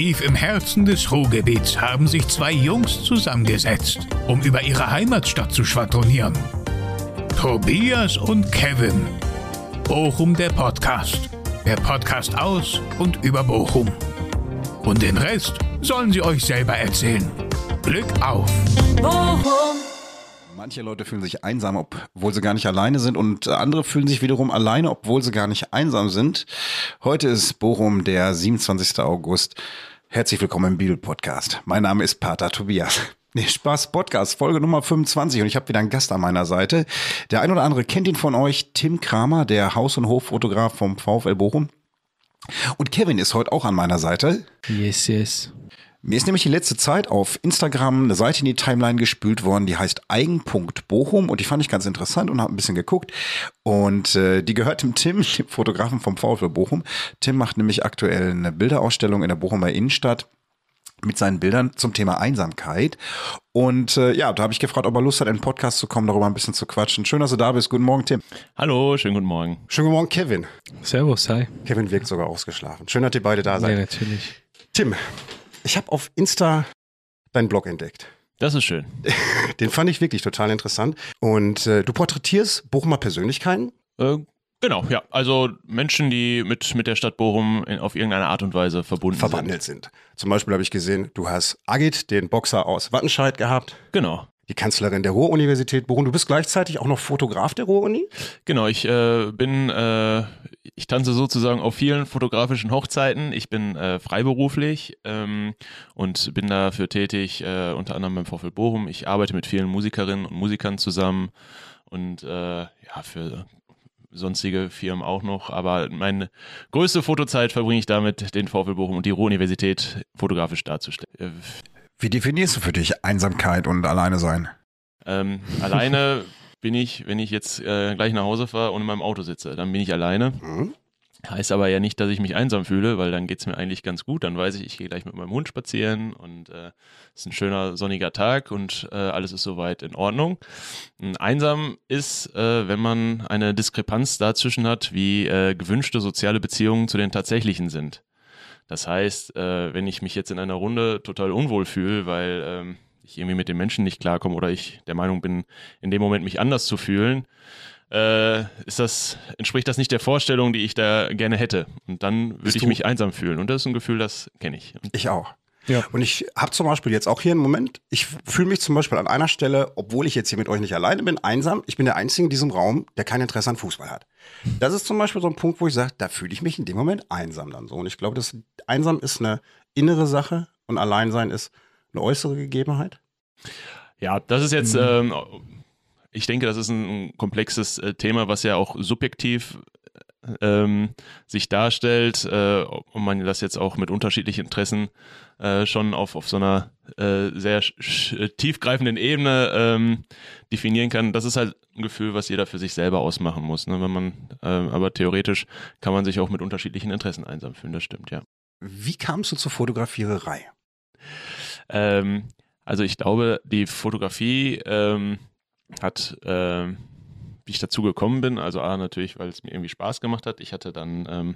Tief im Herzen des Ruhrgebiets haben sich zwei Jungs zusammengesetzt, um über ihre Heimatstadt zu schwadronieren. Tobias und Kevin. Bochum der Podcast. Der Podcast aus und über Bochum. Und den Rest sollen sie euch selber erzählen. Glück auf! Bochum. Manche Leute fühlen sich einsam, obwohl sie gar nicht alleine sind und andere fühlen sich wiederum alleine, obwohl sie gar nicht einsam sind. Heute ist Bochum der 27. August. Herzlich willkommen im Bibel-Podcast. Mein Name ist Pater Tobias. Nee, Spaß Podcast, Folge Nummer 25 und ich habe wieder einen Gast an meiner Seite. Der ein oder andere kennt ihn von euch, Tim Kramer, der Haus- und Hoffotograf vom VfL Bochum. Und Kevin ist heute auch an meiner Seite. Yes, yes. Mir ist nämlich die letzte Zeit auf Instagram eine Seite in die Timeline gespült worden, die heißt eigen.bochum und die fand ich ganz interessant und habe ein bisschen geguckt. Und äh, die gehört dem Tim, dem Fotografen vom VfL Bochum. Tim macht nämlich aktuell eine Bilderausstellung in der Bochumer Innenstadt mit seinen Bildern zum Thema Einsamkeit. Und äh, ja, da habe ich gefragt, ob er Lust hat, in den Podcast zu kommen, darüber ein bisschen zu quatschen. Schön, dass du da bist. Guten Morgen, Tim. Hallo, schönen guten Morgen. Schönen guten Morgen, Kevin. Servus, hi. Kevin wirkt sogar ausgeschlafen. Schön, dass ihr beide da Ja, seid. natürlich. Tim, ich habe auf Insta deinen Blog entdeckt. Das ist schön. Den fand ich wirklich total interessant. Und äh, du porträtierst Bochumer Persönlichkeiten. Äh, genau, ja. Also Menschen, die mit, mit der Stadt Bochum in, auf irgendeine Art und Weise verbunden verwandelt sind. Zum Beispiel habe ich gesehen, du hast Agit, den Boxer aus Wattenscheid gehabt, sind. Genau. Die Kanzlerin der Ruhr-Universität Bochum. Du bist gleichzeitig auch noch Fotograf der Ruhr-Uni? Genau, ich äh, bin, äh, ich tanze sozusagen auf vielen fotografischen Hochzeiten. Ich bin äh, freiberuflich ähm, und bin dafür tätig, äh, unter anderem beim VfL Bochum. Ich arbeite mit vielen Musikerinnen und Musikern zusammen und äh, ja, für sonstige Firmen auch noch. Aber meine größte Fotozeit verbringe ich damit, den VfL Bochum und die Ruhr-Universität fotografisch darzustellen. Äh, Wie definierst du für dich Einsamkeit und alleine sein? Ähm, alleine bin ich, wenn ich jetzt äh, gleich nach Hause fahre und in meinem Auto sitze, dann bin ich alleine. Mhm. Heißt aber ja nicht, dass ich mich einsam fühle, weil dann geht es mir eigentlich ganz gut. Dann weiß ich, ich gehe gleich mit meinem Hund spazieren und es äh, ist ein schöner sonniger Tag und äh, alles ist soweit in Ordnung. Und einsam ist, äh, wenn man eine Diskrepanz dazwischen hat, wie äh, gewünschte soziale Beziehungen zu den tatsächlichen sind. Das heißt, äh, wenn ich mich jetzt in einer Runde total unwohl fühle, weil ähm, ich irgendwie mit den Menschen nicht klarkomme oder ich der Meinung bin, in dem Moment mich anders zu fühlen, äh, ist das, entspricht das nicht der Vorstellung, die ich da gerne hätte. Und dann würde ich mich einsam fühlen. Und das ist ein Gefühl, das kenne ich. Und Ich auch. Ja. Und ich habe zum Beispiel jetzt auch hier einen Moment, ich fühle mich zum Beispiel an einer Stelle, obwohl ich jetzt hier mit euch nicht alleine bin, einsam. Ich bin der Einzige in diesem Raum, der kein Interesse an Fußball hat. Das ist zum Beispiel so ein Punkt, wo ich sage, da fühle ich mich in dem Moment einsam dann so. Und ich glaube, das einsam ist eine innere Sache und Alleinsein ist eine äußere Gegebenheit. Ja, das ist jetzt, ähm, ich denke, das ist ein komplexes äh, Thema, was ja auch subjektiv ähm, sich darstellt äh, und man das jetzt auch mit unterschiedlichen Interessen äh, schon auf, auf so einer äh, sehr sch- tiefgreifenden Ebene ähm, definieren kann. Das ist halt ein Gefühl, was jeder für sich selber ausmachen muss. Ne? Wenn man, ähm, aber theoretisch kann man sich auch mit unterschiedlichen Interessen einsam fühlen, das stimmt, ja. Wie kamst du zur Fotografiererei? Ähm, also ich glaube, die Fotografie ähm, hat, ähm, wie ich dazu gekommen bin, also A, natürlich, weil es mir irgendwie Spaß gemacht hat. Ich hatte dann ähm,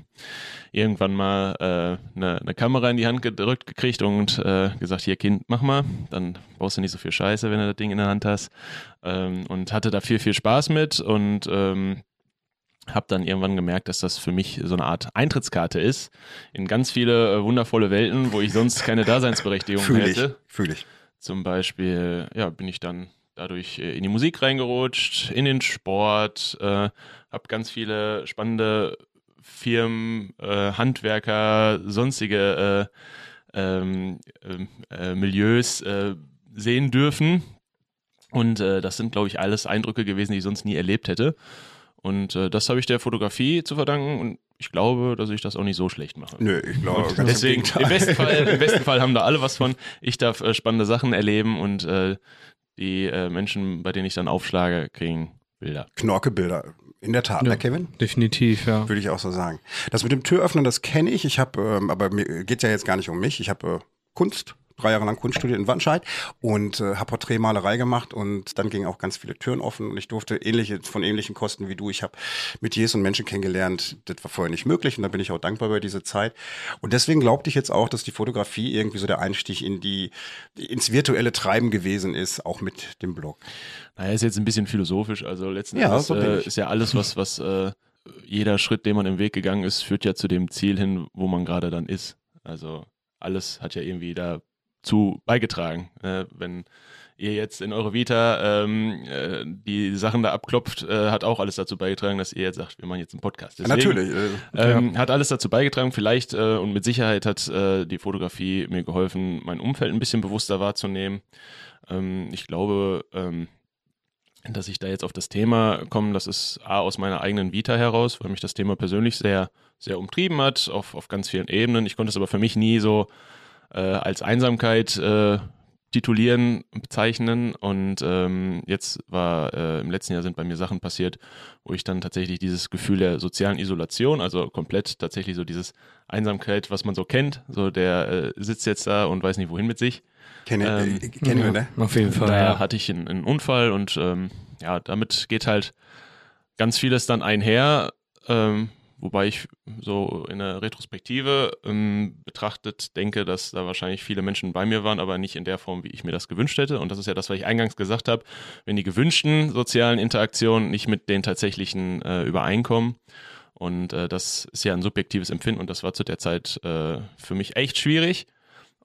irgendwann mal äh, eine, eine Kamera in die Hand gedrückt gekriegt und äh, gesagt, hier Kind, mach mal, dann brauchst du nicht so viel Scheiße, wenn du das Ding in der Hand hast. Ähm, und hatte da viel, viel Spaß mit und ähm, habe dann irgendwann gemerkt, dass das für mich so eine Art Eintrittskarte ist in ganz viele äh, wundervolle Welten, wo ich sonst keine Daseinsberechtigung Fühle ich, hätte. fühle ich. Zum Beispiel, ja, bin ich dann dadurch äh, in die Musik reingerutscht, in den Sport, äh, habe ganz viele spannende Firmen, äh, Handwerker, sonstige äh, ähm, ähm, äh, Milieus äh, sehen dürfen. Und äh, das sind, glaube ich, alles Eindrücke gewesen, die ich sonst nie erlebt hätte. Und äh, das habe ich der Fotografie zu verdanken und ich glaube, dass ich das auch nicht so schlecht mache. Nö, ich glaube, Und ganz deswegen, im im besten, Fall, im besten Fall haben da alle was von. Ich darf äh, spannende Sachen erleben und äh, die äh, Menschen, bei denen ich dann aufschlage, kriegen Bilder. Knorke-Bilder. In der Tat, Ja. ne, Kevin? Definitiv, ja. Würde ich auch so sagen. Das mit dem Türöffnen, das kenne ich. Ich habe, ähm, aber mir geht ja jetzt gar nicht um mich. Ich habe äh, Kunst drei Jahre lang Kunst studiert in Wattenscheid und äh, habe Porträtmalerei gemacht und dann gingen auch ganz viele Türen offen und ich durfte ähnliche von ähnlichen Kosten wie du. Ich habe Metiers und Menschen kennengelernt. Das war vorher nicht möglich und da bin ich auch dankbar über diese Zeit. Und deswegen glaubte ich jetzt auch, dass die Fotografie irgendwie so der Einstieg in die ins virtuelle Treiben gewesen ist, auch mit dem Blog. Naja, ist jetzt ein bisschen philosophisch. Also letzten Ja, Endes so äh, ist ja alles, was, was äh, jeder Schritt, den man im Weg gegangen ist, führt ja zu dem Ziel hin, wo man gerade dann ist. Also alles hat ja irgendwie dazu beigetragen. Äh, wenn ihr jetzt in eure Vita ähm, äh, die Sachen da abklopft, äh, hat auch alles dazu beigetragen, dass ihr jetzt sagt, wir machen jetzt einen Podcast. Deswegen, Natürlich. Äh, Ähm, Hat alles dazu beigetragen. Vielleicht äh, und mit Sicherheit hat äh, die Fotografie mir geholfen, mein Umfeld ein bisschen bewusster wahrzunehmen. Ähm, ich glaube, ähm, dass ich da jetzt auf das Thema komme, das ist A aus meiner eigenen Vita heraus, weil mich das Thema persönlich sehr, sehr umtrieben hat, auf, auf ganz vielen Ebenen. Ich konnte es aber für mich nie so äh, als Einsamkeit äh, titulieren, bezeichnen. Und ähm, jetzt war äh, im letzten Jahr sind bei mir Sachen passiert, wo ich dann tatsächlich dieses Gefühl der sozialen Isolation, also komplett tatsächlich so dieses Einsamkeit, was man so kennt, so der äh, sitzt jetzt da und weiß nicht wohin mit sich. Kenne Ähm, äh, kennen wir, ne? Auf jeden Fall. Da Ja. hatte ich einen, einen Unfall und ähm, ja, damit geht halt ganz vieles dann einher, ähm, wobei ich so in der Retrospektive ähm, betrachtet denke, dass da wahrscheinlich viele Menschen bei mir waren, aber nicht in der Form, wie ich mir das gewünscht hätte. Und das ist ja das, was ich eingangs gesagt habe, wenn die gewünschten sozialen Interaktionen nicht mit den tatsächlichen äh, übereinkommen. Und äh, das ist ja ein subjektives Empfinden und das war zu der Zeit äh, für mich echt schwierig.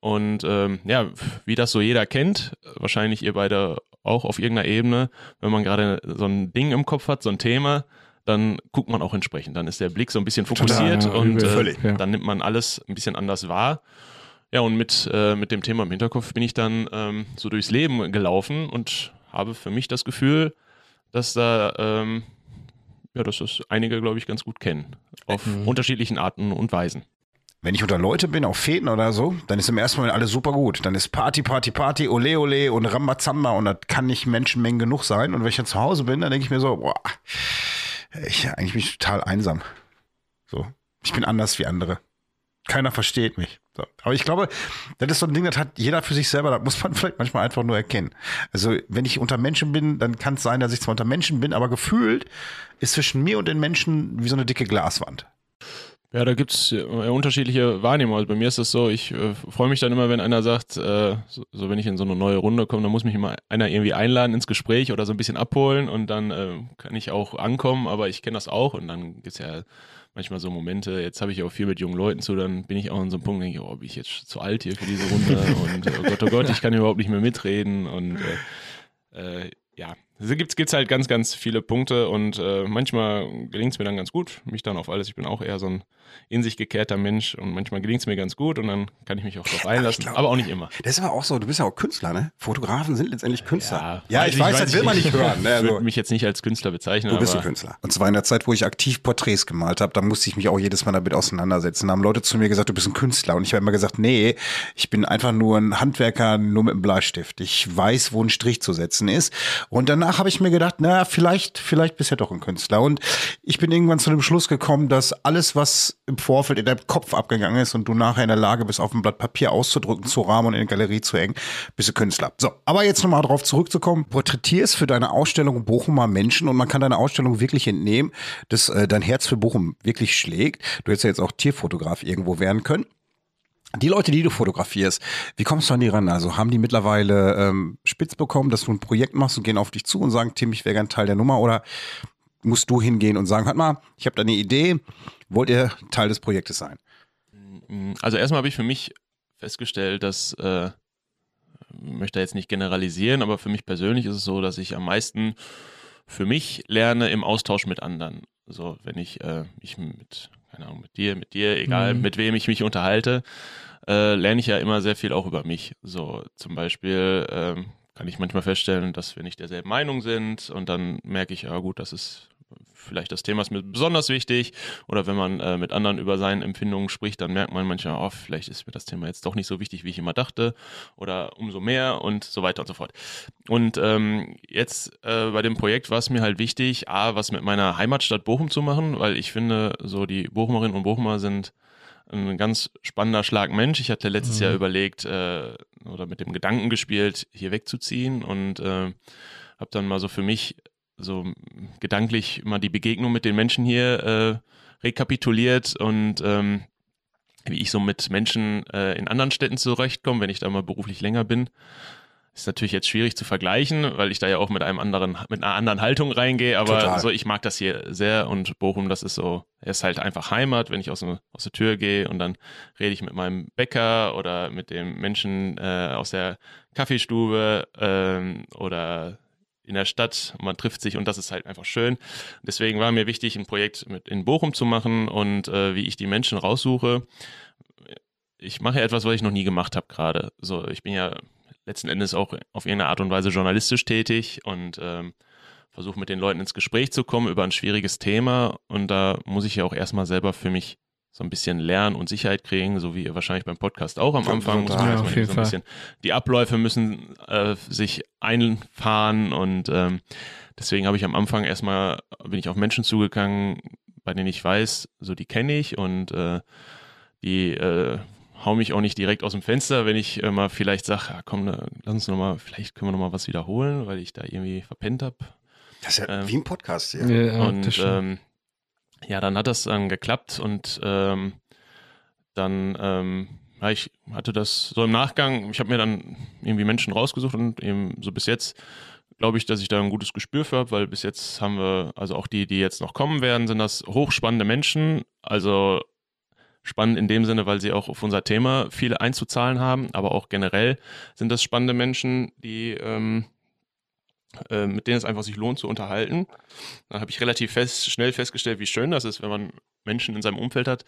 Und ähm, ja, wie das so jeder kennt, wahrscheinlich ihr beide auch auf irgendeiner Ebene, wenn man gerade so ein Ding im Kopf hat, so ein Thema, dann guckt man auch entsprechend. Dann ist der Blick so ein bisschen fokussiert ja, und übel. äh, Völlig, ja. dann nimmt man alles ein bisschen anders wahr. Ja, und mit, äh, mit dem Thema im Hinterkopf bin ich dann ähm, so durchs Leben gelaufen und habe für mich das Gefühl, dass da, ähm, ja, dass das einige, glaube ich, ganz gut kennen. Auf unterschiedlichen Arten und Weisen. Wenn ich unter Leute bin, auf Fäden oder so, dann ist im ersten Moment alles super gut. Dann ist Party, Party, Party, Ole, Ole und Rambazamba und das kann nicht Menschenmengen genug sein. Und wenn ich dann zu Hause bin, dann denke ich mir so, boah, ich, eigentlich bin ich total einsam. So, ich bin anders wie andere. Keiner versteht mich. So. Aber ich glaube, das ist so ein Ding, das hat jeder für sich selber, das muss man vielleicht manchmal einfach nur erkennen. Also, wenn ich unter Menschen bin, dann kann es sein, dass ich zwar unter Menschen bin, aber gefühlt ist zwischen mir und den Menschen wie so eine dicke Glaswand. Ja, da gibt's äh, unterschiedliche Wahrnehmungen. Also bei mir ist das so, ich äh, freue mich dann immer, wenn einer sagt, äh, so, so wenn ich in so eine neue Runde komme, dann muss mich immer einer irgendwie einladen ins Gespräch oder so ein bisschen abholen und dann äh, kann ich auch ankommen, aber ich kenne das auch und dann gibt's ja manchmal so Momente, jetzt habe ich auch viel mit jungen Leuten zu, dann bin ich auch an so einem Punkt, denke ich, oh, bin ich jetzt zu alt hier für diese Runde und oh Gott, oh Gott, ich kann überhaupt nicht mehr mitreden und äh, äh, ja, es gibt, gibt's halt ganz, ganz viele Punkte und äh, manchmal gelingt es mir dann ganz gut, mich dann auf alles, ich bin auch eher so ein in sich gekehrter Mensch und manchmal gelingt es mir ganz gut und dann kann ich mich auch darauf einlassen, glaub- aber auch nicht immer. Das ist aber auch so, du bist ja auch Künstler, ne? Fotografen sind letztendlich Künstler. Ja, weiß ich weiß, das will man nicht hören. Ne? Ich Also, würde mich jetzt nicht als Künstler bezeichnen, du bist ein aber Künstler. Und zwar in der Zeit, wo ich aktiv Porträts gemalt habe, da musste ich mich auch jedes Mal damit auseinandersetzen. Da haben Leute zu mir gesagt, du bist ein Künstler. Und ich habe immer gesagt, nee, ich bin einfach nur ein Handwerker, nur mit einem Bleistift. Ich weiß, wo ein Strich zu setzen ist. Und danach habe ich mir gedacht, na, vielleicht, vielleicht bist du ja doch ein Künstler. Und ich bin irgendwann zu dem Schluss gekommen, dass alles, was im Vorfeld in deinem Kopf abgegangen ist und du nachher in der Lage bist, auf ein Blatt Papier auszudrücken, zu rahmen und in die Galerie zu hängen, bist du Künstler. So, aber jetzt nochmal darauf zurückzukommen. Porträtierst für deine Ausstellung Bochumer Menschen und man kann deine Ausstellung wirklich entnehmen, dass äh, dein Herz für Bochum wirklich schlägt. Du hättest ja jetzt auch Tierfotograf irgendwo werden können. Die Leute, die du fotografierst, wie kommst du an die ran? Also haben die mittlerweile ähm, spitz bekommen, dass du ein Projekt machst und gehen auf dich zu und sagen, Tim, ich wäre gern Teil der Nummer oder musst du hingehen und sagen, hört mal, ich habe da eine Idee, wollt ihr Teil des Projektes sein? Also erstmal habe ich für mich festgestellt, dass äh, ich möchte jetzt nicht generalisieren, aber für mich persönlich ist es so, dass ich am meisten für mich lerne im Austausch mit anderen. So, wenn ich äh, mich mit, keine Ahnung, mit dir, mit dir, egal Mhm. mit wem ich mich unterhalte, äh, lerne ich ja immer sehr viel auch über mich. So, zum Beispiel ähm, kann ich manchmal feststellen, dass wir nicht derselben Meinung sind und dann merke ich, ja gut, das ist vielleicht das Thema ist mir besonders wichtig oder wenn man äh, mit anderen über seine Empfindungen spricht, dann merkt man manchmal, oh, vielleicht ist mir das Thema jetzt doch nicht so wichtig, wie ich immer dachte oder umso mehr und so weiter und so fort. Und ähm, jetzt äh, bei dem Projekt war es mir halt wichtig, A, was mit meiner Heimatstadt Bochum zu machen, weil ich finde, so die Bochumerinnen und Bochumer sind ein ganz spannender Schlag Mensch. Ich hatte letztes Jahr überlegt, äh, oder mit dem Gedanken gespielt, hier wegzuziehen und äh, habe dann mal so für mich so gedanklich mal die Begegnung mit den Menschen hier äh, rekapituliert und ähm, wie ich so mit Menschen äh, in anderen Städten zurechtkomme, wenn ich da mal beruflich länger bin. Ist natürlich jetzt schwierig zu vergleichen, weil ich da ja auch mit einem anderen, mit einer anderen Haltung reingehe, aber Total. so, ich mag das hier sehr und Bochum, das ist so, er ist halt einfach Heimat, wenn ich aus, aus der Tür gehe und dann rede ich mit meinem Bäcker oder mit dem Menschen äh, aus der Kaffeestube ähm, oder in der Stadt und man trifft sich und das ist halt einfach schön. Deswegen war mir wichtig, ein Projekt mit in Bochum zu machen und äh, wie ich die Menschen raussuche. Ich mache ja etwas, was ich noch nie gemacht habe gerade. So, ich bin ja letzten Endes auch auf irgendeine Art und Weise journalistisch tätig und ähm, versuche mit den Leuten ins Gespräch zu kommen über ein schwieriges Thema und da muss ich ja auch erstmal selber für mich so ein bisschen lernen und Sicherheit kriegen, so wie ihr wahrscheinlich beim Podcast auch am Anfang. Muss man ja, auf jeden so ein bisschen, die Abläufe müssen äh, sich einfahren und ähm, deswegen habe ich am Anfang erstmal, bin ich auf Menschen zugegangen, bei denen ich weiß, so die kenne ich und äh, die äh, hau mich auch nicht direkt aus dem Fenster, wenn ich äh, mal vielleicht sage, ja, komm, lass uns nochmal, vielleicht können wir nochmal was wiederholen, weil ich da irgendwie verpennt habe. Das ist ja ähm, wie ein Podcast, ja. ja und ähm, ja, dann hat das dann geklappt und ähm, dann, ähm, ja, ich hatte das so im Nachgang, ich habe mir dann irgendwie Menschen rausgesucht und eben so bis jetzt glaube ich, dass ich da ein gutes Gespür für habe, weil bis jetzt haben wir, also auch die, die jetzt noch kommen werden, sind das hochspannende Menschen. Also spannend in dem Sinne, weil sie auch auf unser Thema viele einzuzahlen haben, aber auch generell sind das spannende Menschen, die ähm, äh, mit denen es einfach sich lohnt zu unterhalten. Da habe ich relativ fest, schnell festgestellt, wie schön das ist, wenn man Menschen in seinem Umfeld hat.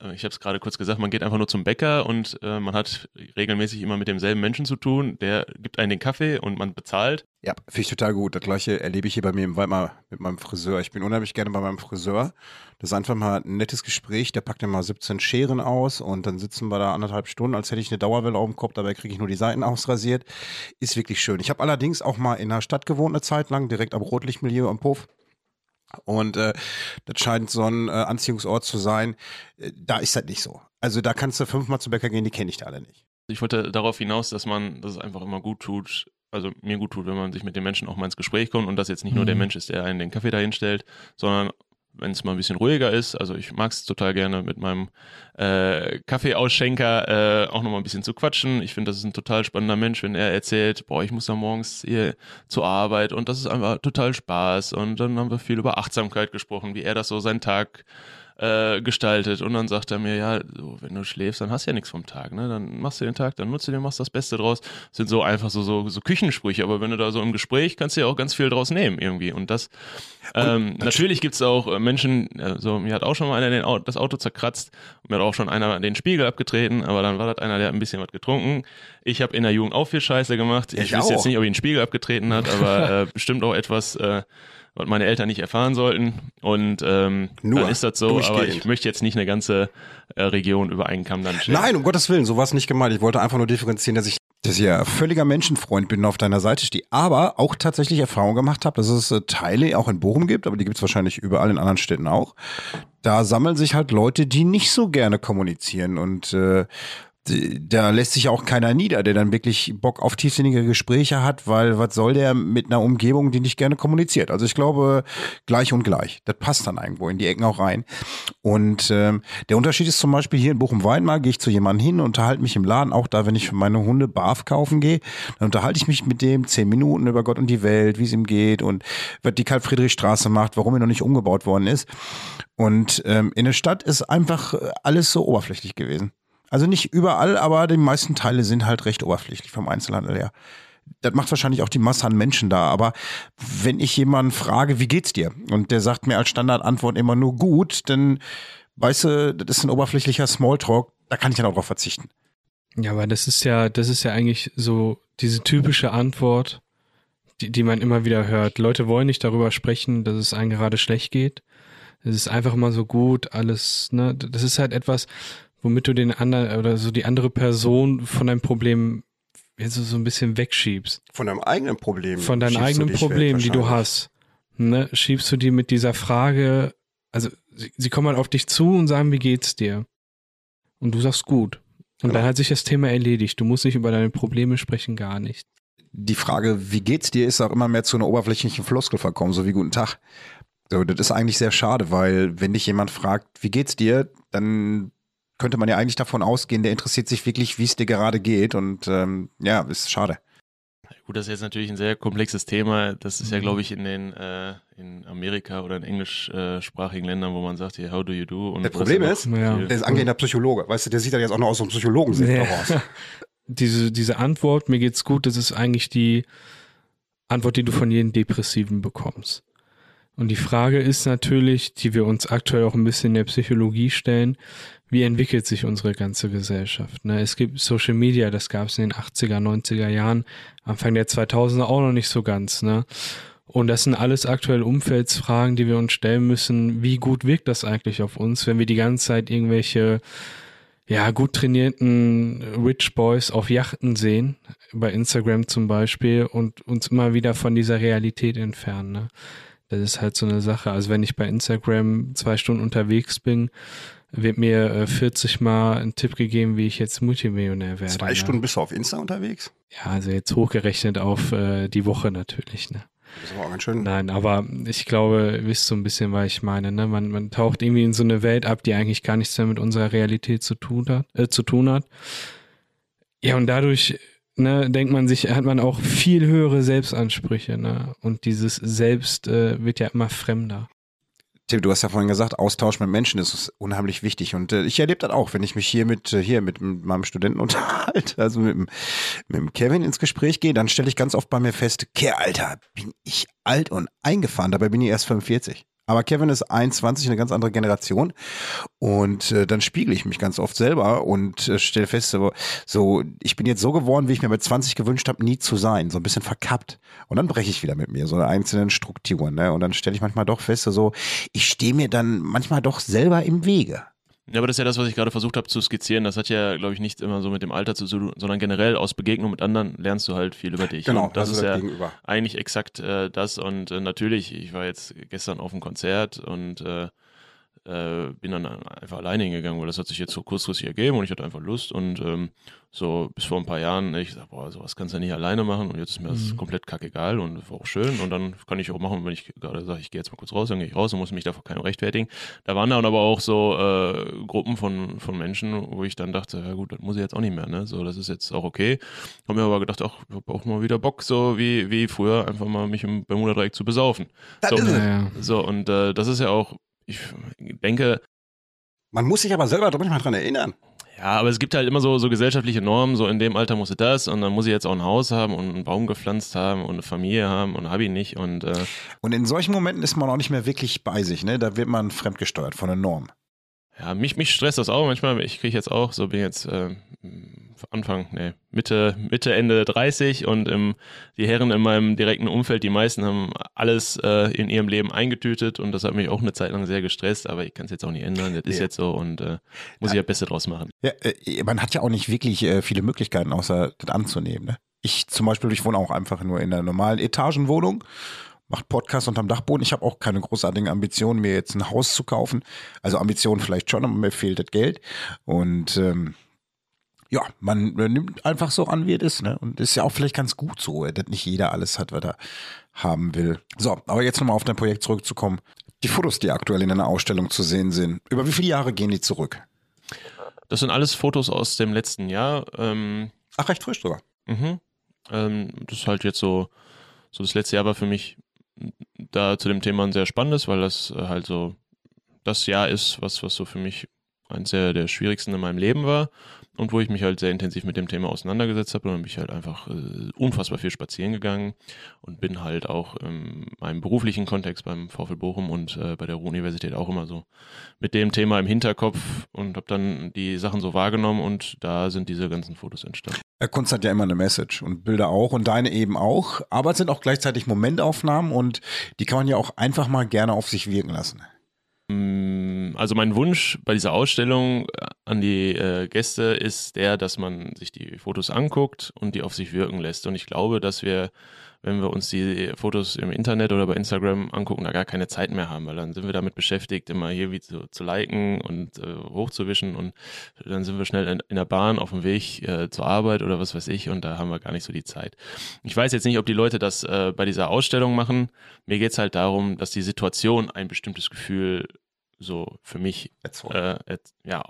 Äh, ich habe es gerade kurz gesagt, man geht einfach nur zum Bäcker und äh, man hat regelmäßig immer mit demselben Menschen zu tun. Der gibt einen den Kaffee und man bezahlt. Ja, finde ich total gut. Das gleiche erlebe ich hier bei mir im Weimar mit meinem Friseur. Ich bin unheimlich gerne bei meinem Friseur. Das ist einfach mal ein nettes Gespräch. Der packt immer 17 Scheren aus und dann sitzen wir da anderthalb Stunden, als hätte ich eine Dauerwelle auf dem Kopf. Dabei kriege ich nur die Seiten ausrasiert. Ist wirklich schön. Ich habe allerdings auch mal in einer Stadt gewohnt eine Zeit lang, direkt am Rotlichtmilieu am Puff. Und äh, das scheint so ein äh, Anziehungsort zu sein. Äh, da ist das nicht so. Also da kannst du fünfmal zu Bäcker gehen, die kenne ich da alle nicht. Ich wollte darauf hinaus, dass man, dass es einfach immer gut tut, also mir gut tut, wenn man sich mit den Menschen auch mal ins Gespräch kommt und das jetzt nicht nur der mhm. Mensch ist, der einen den Kaffee dahin stellt, sondern wenn es mal ein bisschen ruhiger ist. Also ich mag es total gerne mit meinem äh, Kaffeeausschenker äh, auch nochmal ein bisschen zu quatschen. Ich finde, das ist ein total spannender Mensch, wenn er erzählt, boah, ich muss da morgens hier zur Arbeit und das ist einfach total Spaß. Und dann haben wir viel über Achtsamkeit gesprochen, wie er das so seinen Tag äh, gestaltet. Und dann sagt er mir, ja, so, wenn du schläfst, dann hast du ja nichts vom Tag, ne? Dann machst du den Tag, dann nutzt du den, machst das Beste draus. Das sind so einfach so, so, so Küchensprüche, aber wenn du da so im Gespräch, kannst du ja auch ganz viel draus nehmen irgendwie. Und das, ähm, und natürlich gibt es auch äh, Menschen, also mir hat auch schon mal einer den Auto, das Auto zerkratzt, mir hat auch schon einer den Spiegel abgetreten, aber dann war das einer, der hat ein bisschen was getrunken. Ich habe in der Jugend auch viel Scheiße gemacht. Ich, ich wüsste jetzt nicht, ob ihn den Spiegel abgetreten hat, aber äh, bestimmt auch etwas, äh, was meine Eltern nicht erfahren sollten. Und ähm, Nur dann ist das so, aber ich möchte jetzt nicht eine ganze äh, Region über einen Kamm dann stellen. Nein, um Gottes Willen, so war es nicht gemeint. Ich wollte einfach nur differenzieren, dass ich dass ich ja völliger Menschenfreund bin auf deiner Seite stehe, aber auch tatsächlich Erfahrung gemacht habe, dass es äh, Teile auch in Bochum gibt, aber die gibt es wahrscheinlich überall in anderen Städten auch. Da sammeln sich halt Leute, die nicht so gerne kommunizieren und äh, da lässt sich auch keiner nieder, der dann wirklich Bock auf tiefsinnige Gespräche hat, weil was soll der mit einer Umgebung, die nicht gerne kommuniziert? Also ich glaube, gleich und gleich. Das passt dann irgendwo in die Ecken auch rein. Und ähm, der Unterschied ist zum Beispiel hier in Bochum-Weidmar, gehe ich zu jemandem hin, unterhalte mich im Laden, auch da, wenn ich für meine Hunde Barf kaufen gehe, dann unterhalte ich mich mit dem zehn Minuten über Gott und die Welt, wie es ihm geht und was die Karl-Friedrich-Straße macht, warum er noch nicht umgebaut worden ist. Und ähm, in der Stadt ist einfach alles so oberflächlich gewesen. Also nicht überall, aber die meisten Teile sind halt recht oberflächlich vom Einzelhandel her. Das macht wahrscheinlich auch die Masse an Menschen da. Aber wenn ich jemanden frage, wie geht's dir? Und der sagt mir als Standardantwort immer nur gut, dann weißt du, das ist ein oberflächlicher Smalltalk, da kann ich dann auch drauf verzichten. Ja, aber das ist ja, das ist ja eigentlich so diese typische Antwort, die, die man immer wieder hört. Leute wollen nicht darüber sprechen, dass es einem gerade schlecht geht. Es ist einfach immer so gut, alles, ne? Das ist halt etwas, womit du den anderen oder so die andere Person von deinem Problem jetzt so ein bisschen wegschiebst. Von deinem eigenen Problem. Von deinem eigenen Problem, die du hast. Ne, schiebst du die mit dieser Frage, also sie, sie kommen halt auf dich zu und sagen, wie geht's dir? Und du sagst gut. Und dann hat sich das Thema erledigt. Du musst nicht über deine Probleme sprechen, gar nicht. Die Frage, wie geht's dir, ist auch immer mehr zu einer oberflächlichen Floskel verkommen, so wie guten Tag. So, das ist eigentlich sehr schade, weil wenn dich jemand fragt, wie geht's dir, dann könnte man ja eigentlich davon ausgehen, der interessiert sich wirklich, wie es dir gerade geht. Und ähm, ja, ist schade. Gut, das ist jetzt natürlich ein sehr komplexes Thema. Das ist ja, Mhm. glaube ich, in den äh, in Amerika oder in englischsprachigen Ländern, wo man sagt, hier, how do you do? Und Der das Problem ist, Ja. Der ist angehender Psychologe, weißt du, der sieht dann jetzt auch noch aus so einem Psychologensektor Nee. raus. Diese, diese Antwort, mir geht's gut, das ist eigentlich die Antwort, die du von jedem Depressiven bekommst. Und die Frage ist natürlich, die wir uns aktuell auch ein bisschen in der Psychologie stellen, wie entwickelt sich unsere ganze Gesellschaft? Ne? Es gibt Social Media, das gab es in den 80er, 90er Jahren, Anfang der 2000er auch noch nicht so ganz. Ne? Und das sind alles aktuelle Umfeldsfragen, die wir uns stellen müssen. Wie gut wirkt das eigentlich auf uns, wenn wir die ganze Zeit irgendwelche ja, gut trainierten Rich Boys auf Yachten sehen, bei Instagram zum Beispiel, und uns immer wieder von dieser Realität entfernen. Ne? Das ist halt so eine Sache. Also wenn ich bei Instagram zwei Stunden unterwegs bin, wird mir äh, 40 Mal ein Tipp gegeben, wie ich jetzt Multimillionär werde. Zwei ne? Stunden bist du auf Insta unterwegs? Ja, also jetzt hochgerechnet auf äh, die Woche natürlich. Ne? Das aber auch ganz schön. Nein, aber ich glaube, ihr wisst so ein bisschen, was ich meine. Ne? Man, man taucht irgendwie in so eine Welt ab, die eigentlich gar nichts mehr mit unserer Realität zu tun hat. Äh, zu tun hat. Ja, und dadurch ne, denkt man sich, hat man auch viel höhere Selbstansprüche. Ne? Und dieses Selbst äh, wird ja immer fremder. Tim, du hast ja vorhin gesagt, Austausch mit Menschen ist unheimlich wichtig. Und äh, ich erlebe das auch, wenn ich mich hier mit, äh, hier mit, meinem Studenten unterhalte, also mit, mit dem Kevin ins Gespräch gehe, dann stelle ich ganz oft bei mir fest, Kerl, Alter, bin ich alt und eingefahren, dabei bin ich erst 45. Aber Kevin ist 21, eine ganz andere Generation. Und äh, dann spiegele ich mich ganz oft selber und äh, stelle fest, so, so, ich bin jetzt so geworden, wie ich mir mit 20 gewünscht habe, nie zu sein. So ein bisschen verkappt. Und dann breche ich wieder mit mir, so einzelnen Strukturen. Ne? Und dann stelle ich manchmal doch fest, so, ich stehe mir dann manchmal doch selber im Wege. Ja, aber das ist ja das, was ich gerade versucht habe zu skizzieren. Das hat ja, glaube ich, nicht immer so mit dem Alter zu tun, sondern generell aus Begegnung mit anderen lernst du halt viel über dich. Genau, Und das also ist ja Gegenüber. eigentlich exakt äh, das. Und äh, natürlich, ich war jetzt gestern auf einem Konzert und äh, äh, bin dann einfach alleine hingegangen, weil das hat sich jetzt so kurzfristig ergeben und ich hatte einfach Lust und ähm, so bis vor ein paar Jahren, ich sag, boah, sowas kannst du ja nicht alleine machen und jetzt ist mir das Mhm. komplett kackegal und war auch schön und dann kann ich auch machen, wenn ich gerade sage, ich gehe jetzt mal kurz raus, dann gehe ich raus und muss mich davor keinem rechtfertigen. Da waren dann aber auch so äh, Gruppen von, von Menschen, wo ich dann dachte, ja gut, das muss ich jetzt auch nicht mehr, ne? So, das ist jetzt auch okay. Hab mir aber gedacht, ach, ich hab auch mal wieder Bock, so wie, wie früher, einfach mal mich im Bermuda-Dreieck zu besaufen. Das So, ist es. Naja. so, und äh, das ist ja auch, ich denke, Man muss sich aber selber manchmal dran erinnern. ja, aber es gibt halt immer so, so gesellschaftliche Normen, so in dem Alter muss ich das und dann muss ich jetzt auch ein Haus haben und einen Baum gepflanzt haben und eine Familie haben und habe ich nicht und äh, Und in solchen Momenten ist man auch nicht mehr wirklich bei sich. Ne? Da wird man fremdgesteuert von der Norm. ja, mich, mich stresst das auch manchmal. Ich kriege jetzt auch, so bin jetzt äh, Anfang, nee, Mitte, Mitte, Ende 30 und im, die Herren in meinem direkten Umfeld, die meisten haben alles äh, in ihrem Leben eingetütet und das hat mich auch eine Zeit lang sehr gestresst, aber ich kann es jetzt auch nicht ändern, das ist Ja. jetzt so und äh, muss ich ja Beste draus machen. Ja, äh, man hat ja auch nicht wirklich äh, viele Möglichkeiten, außer das anzunehmen. Ne? Ich zum Beispiel, ich wohne auch einfach nur in einer normalen Etagenwohnung, mache Podcast unterm Dachboden. Ich habe auch keine großartigen Ambitionen, mir jetzt ein Haus zu kaufen. Also Ambitionen vielleicht schon, aber mir fehlt das Geld. Und ähm, ja, man äh, nimmt einfach so an, wie es ist. Ne? Und ist ja auch vielleicht ganz gut so, äh, dass nicht jeder alles hat, was er haben will. So, aber jetzt nochmal auf dein Projekt zurückzukommen. Die Fotos, die aktuell in einer Ausstellung zu sehen sind, über wie viele Jahre gehen die zurück? Das sind alles Fotos aus dem letzten Jahr. Ähm, Ach, recht frisch sogar. Mhm. Ähm, das ist halt jetzt so, so das letzte Jahr war für mich da zu dem Thema ein sehr spannendes, weil das äh, halt so das Jahr ist, was, was so für mich eins der, der schwierigsten in meinem Leben war und wo ich mich halt sehr intensiv mit dem Thema auseinandergesetzt habe und bin ich halt einfach äh, unfassbar viel spazieren gegangen und bin halt auch in meinem beruflichen Kontext beim VfL Bochum und äh, bei der Ruhr-Universität auch immer so mit dem Thema im Hinterkopf und habe dann die Sachen so wahrgenommen und da sind diese ganzen Fotos entstanden. Äh, Kunst hat ja immer eine Message und Bilder auch und deine eben auch, aber es sind auch gleichzeitig Momentaufnahmen und die kann man ja auch einfach mal gerne auf sich wirken lassen. Mm, Also mein Wunsch bei dieser Ausstellung äh, an die äh, Gäste ist der, dass man sich die Fotos anguckt und die auf sich wirken lässt. Und ich glaube, dass wir wenn wir uns die Fotos im Internet oder bei Instagram angucken, da gar keine Zeit mehr haben, weil dann sind wir damit beschäftigt, immer hier wie zu, zu liken und äh, hochzuwischen und dann sind wir schnell in, in der Bahn auf dem Weg äh, zur Arbeit oder was weiß ich und da haben wir gar nicht so die Zeit. Ich weiß jetzt nicht, ob die Leute das äh, bei dieser Ausstellung machen. Mir geht's halt darum, dass die Situation ein bestimmtes Gefühl so für mich äh, ja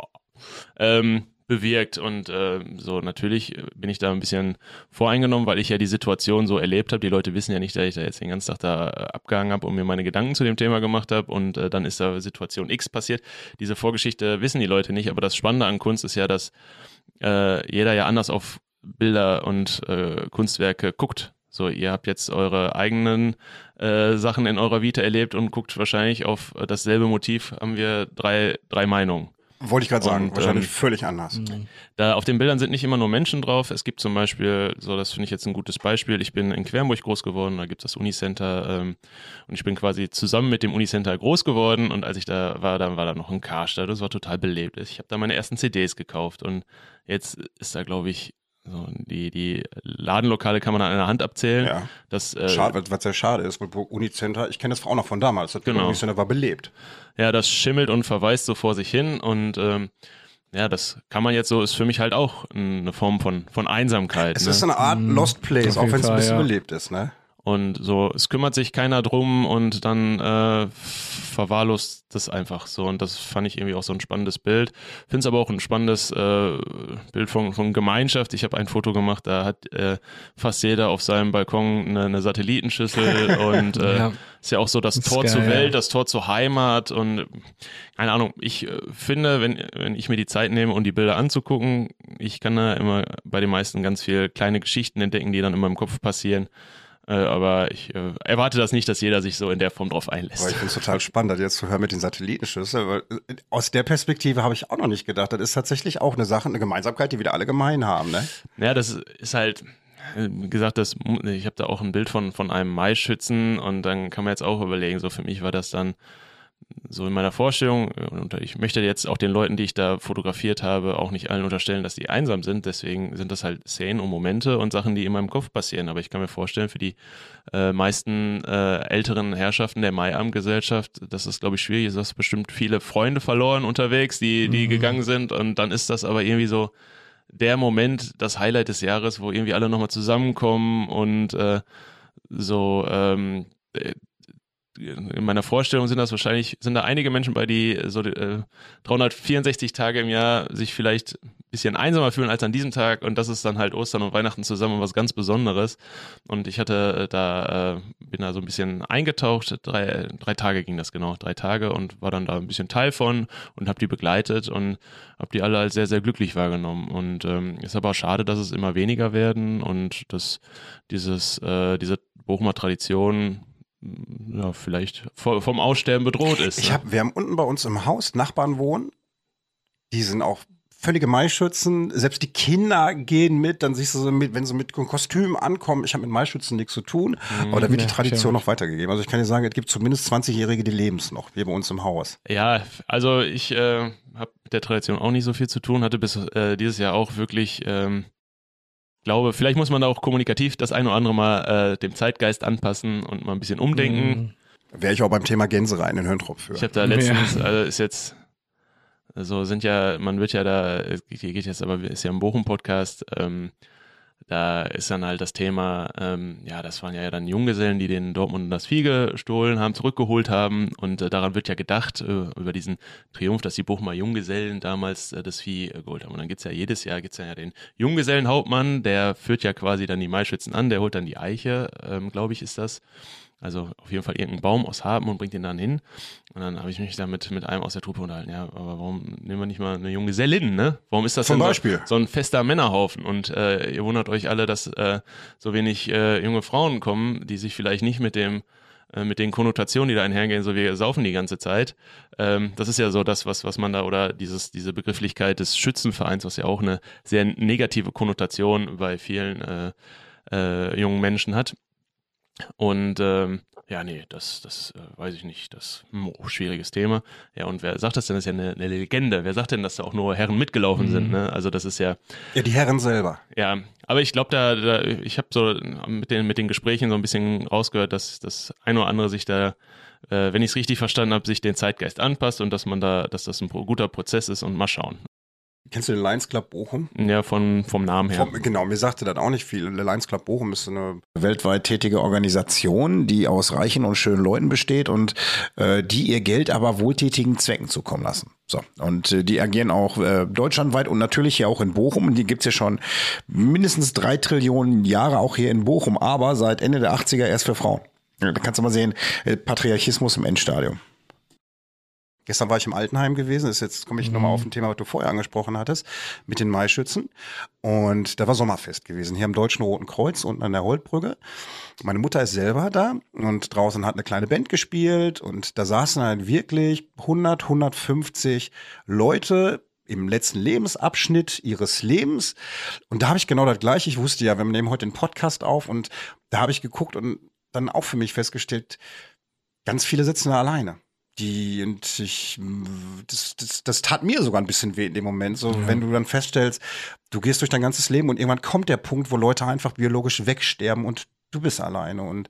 ähm, bewirkt. Und äh, so natürlich bin ich da ein bisschen voreingenommen, weil ich ja die Situation so erlebt habe. Die Leute wissen ja nicht, dass ich da jetzt den ganzen Tag da äh, abgehangen habe und mir meine Gedanken zu dem Thema gemacht habe und äh, dann ist da Situation X passiert. Diese Vorgeschichte wissen die Leute nicht, aber das Spannende an Kunst ist ja, dass äh, jeder ja anders auf Bilder und äh, Kunstwerke guckt. So, ihr habt jetzt eure eigenen äh, Sachen in eurer Vita erlebt und guckt wahrscheinlich auf dasselbe Motiv, haben wir drei, drei Meinungen. Wollte ich gerade sagen, wahrscheinlich ähm, völlig anders. Mhm. Da auf den Bildern sind nicht immer nur Menschen drauf. Es gibt zum Beispiel, so das finde ich jetzt ein gutes Beispiel. Ich bin in Quernburg groß geworden, da gibt es das Unicenter ähm, und ich bin quasi zusammen mit dem Unicenter groß geworden und als ich da war, dann war da noch ein Karstadt. Das war total belebt. Ich habe da meine ersten CDs gekauft und jetzt ist da glaube ich so, die, die Ladenlokale kann man an einer Hand abzählen. Ja. Das, äh, schade, was sehr schade ist, weil Unicenter, ich kenne das auch noch von damals, das genau. Unicenter war belebt. Ja, das schimmelt und verweist so vor sich hin und ähm, ja, das kann man jetzt so, ist für mich halt auch eine Form von, von Einsamkeit. Es ne? ist eine Art mhm. Lost Place, auch wenn es ein bisschen ja. belebt ist, ne? Und so, es kümmert sich keiner drum und dann äh, verwahrlost das einfach so. Und das fand ich irgendwie auch so ein spannendes Bild. Finde es aber auch ein spannendes äh, Bild von, von Gemeinschaft. Ich habe ein Foto gemacht, da hat äh, fast jeder auf seinem Balkon eine, eine Satellitenschüssel und äh, ja. ist ja auch so das, das Tor geil, zur Welt, das Tor zur Heimat und keine Ahnung, ich äh, finde, wenn, wenn ich mir die Zeit nehme, um die Bilder anzugucken, ich kann da immer bei den meisten ganz viele kleine Geschichten entdecken, die dann in meinem Kopf passieren. Äh, aber ich äh, erwarte das nicht, dass jeder sich so in der Form drauf einlässt. Aber ich finde es total spannend, jetzt zu hören mit den Satellitenschüsseln, weil äh, aus der Perspektive habe ich auch noch nicht gedacht. Das ist tatsächlich auch eine Sache, eine Gemeinsamkeit, die wieder alle gemein haben, ne? Ja, das ist halt, wie gesagt, das, ich habe da auch ein Bild von, von einem Maischützen und dann kann man jetzt auch überlegen, so für mich war das dann so in meiner Vorstellung, und ich möchte jetzt auch den Leuten, die ich da fotografiert habe, auch nicht allen unterstellen, dass die einsam sind. Deswegen sind das halt Szenen und Momente und Sachen, die in meinem Kopf passieren. Aber ich kann mir vorstellen, für die äh, meisten äh, älteren Herrschaften der Maiam-Gesellschaft, das ist, glaube ich, schwierig. Du hast bestimmt viele Freunde verloren unterwegs, die, die mhm. gegangen sind. Und dann ist das aber irgendwie so der Moment, das Highlight des Jahres, wo irgendwie alle nochmal zusammenkommen und äh, so ähm, in meiner Vorstellung sind das wahrscheinlich, sind da einige Menschen bei, die so äh, 364 Tage im Jahr sich vielleicht ein bisschen einsamer fühlen als an diesem Tag und das ist dann halt Ostern und Weihnachten zusammen was ganz Besonderes. Und ich hatte da, äh, bin da so ein bisschen eingetaucht, drei, drei Tage ging das genau, drei Tage und war dann da ein bisschen Teil von und habe die begleitet und habe die alle als sehr, sehr glücklich wahrgenommen. Und ähm, ist aber auch schade, dass es immer weniger werden und dass dieses, äh, diese Bochumer Tradition ja, vielleicht vom Aussterben bedroht ist. Ich ne? hab, wir haben unten bei uns im Haus Nachbarn wohnen, die sind auch völlige Maischützen. Selbst die Kinder gehen mit, dann siehst du so mit, wenn sie mit Kostümen ankommen. Ich habe mit Maischützen nichts zu tun, mhm, aber da wird ja, die Tradition noch weitergegeben. Also ich kann dir sagen, es gibt zumindest 20-Jährige, die leben es noch, hier bei uns im Haus. Ja, also ich äh, habe mit der Tradition auch nicht so viel zu tun, hatte bis äh, dieses Jahr auch wirklich ähm, glaube, vielleicht muss man da auch kommunikativ das eine oder andere mal äh, dem Zeitgeist anpassen und mal ein bisschen umdenken. Mhm. Wäre ich auch beim Thema Gänse rein in Höntrup für. Ich habe da letztens, ja. also ist jetzt, also sind ja, man wird ja da, geht jetzt aber, ist ja ein Bochum-Podcast, ähm, da ist dann halt das Thema, ähm, ja, das waren ja dann Junggesellen, die den Dortmund das Vieh gestohlen haben, zurückgeholt haben. Und äh, daran wird ja gedacht, äh, über diesen Triumph, dass die Bochumer Junggesellen damals äh, das Vieh äh, geholt haben. Und dann gibt's ja jedes Jahr gibt's ja den Junggesellenhauptmann, der führt ja quasi dann die Maischützen an, der holt dann die Eiche, ähm, glaube ich, ist das. Also auf jeden Fall irgendeinen Baum aus Haben und bringt ihn dann hin. Und dann habe ich mich damit mit einem aus der Truppe unterhalten. Ja, aber warum nehmen wir nicht mal eine junge Sellin, ne? Warum ist das Zum denn Beispiel. So, so ein fester Männerhaufen? Und äh, ihr wundert euch alle, dass äh, so wenig äh, junge Frauen kommen, die sich vielleicht nicht mit dem äh, mit den Konnotationen, die da einhergehen, so wir saufen die ganze Zeit. Ähm, das ist ja so das, was, was man da, oder dieses, diese Begrifflichkeit des Schützenvereins, was ja auch eine sehr negative Konnotation bei vielen äh, äh, jungen Menschen hat. Und ähm, ja, nee, das, das äh, weiß ich nicht. Das hm, oh, schwieriges Thema. Ja, und wer sagt das denn? Das ist ja eine, eine Legende. Wer sagt denn, dass da auch nur Herren mitgelaufen Mhm. sind? Ne? Also das ist ja, Ja, die Herren selber. ja. Aber ich glaube, da, da, ich habe so mit den, mit den Gesprächen so ein bisschen rausgehört, dass das ein oder andere sich da, äh, wenn ich es richtig verstanden habe, sich den Zeitgeist anpasst und dass man da, dass das ein guter Prozess ist und mal schauen. Kennst du den Lions Club Bochum? Ja, von, vom Namen her. Vom, genau, mir sagte das auch nicht viel. Der Lions Club Bochum ist eine weltweit tätige Organisation, die aus reichen und schönen Leuten besteht und äh, die ihr Geld aber wohltätigen Zwecken zukommen lassen. So, und äh, die agieren auch äh, deutschlandweit und natürlich hier auch in Bochum. Und die gibt's ja schon mindestens drei Trillionen Jahre auch hier in Bochum, aber seit Ende der 80er erst für Frauen. Da kannst du mal sehen, äh, Patriarchismus im Endstadium. Gestern war ich im Altenheim gewesen. Ist jetzt komme ich nochmal auf ein Thema, was du vorher angesprochen hattest, mit den Maischützen. Und da war Sommerfest gewesen, hier am Deutschen Roten Kreuz unten an der Holtbrücke. Meine Mutter ist selber da und draußen hat eine kleine Band gespielt und da saßen halt wirklich 100, 150 Leute im letzten Lebensabschnitt ihres Lebens. Und da habe ich genau das Gleiche. Ich wusste ja, wir nehmen heute den Podcast auf und da habe ich geguckt und dann auch für mich festgestellt, ganz viele sitzen da alleine. Die, und ich, das, das, das tat mir sogar ein bisschen weh in dem Moment. So, wenn du dann feststellst, du gehst durch dein ganzes Leben und irgendwann kommt der Punkt, wo Leute einfach biologisch wegsterben und du bist alleine. Und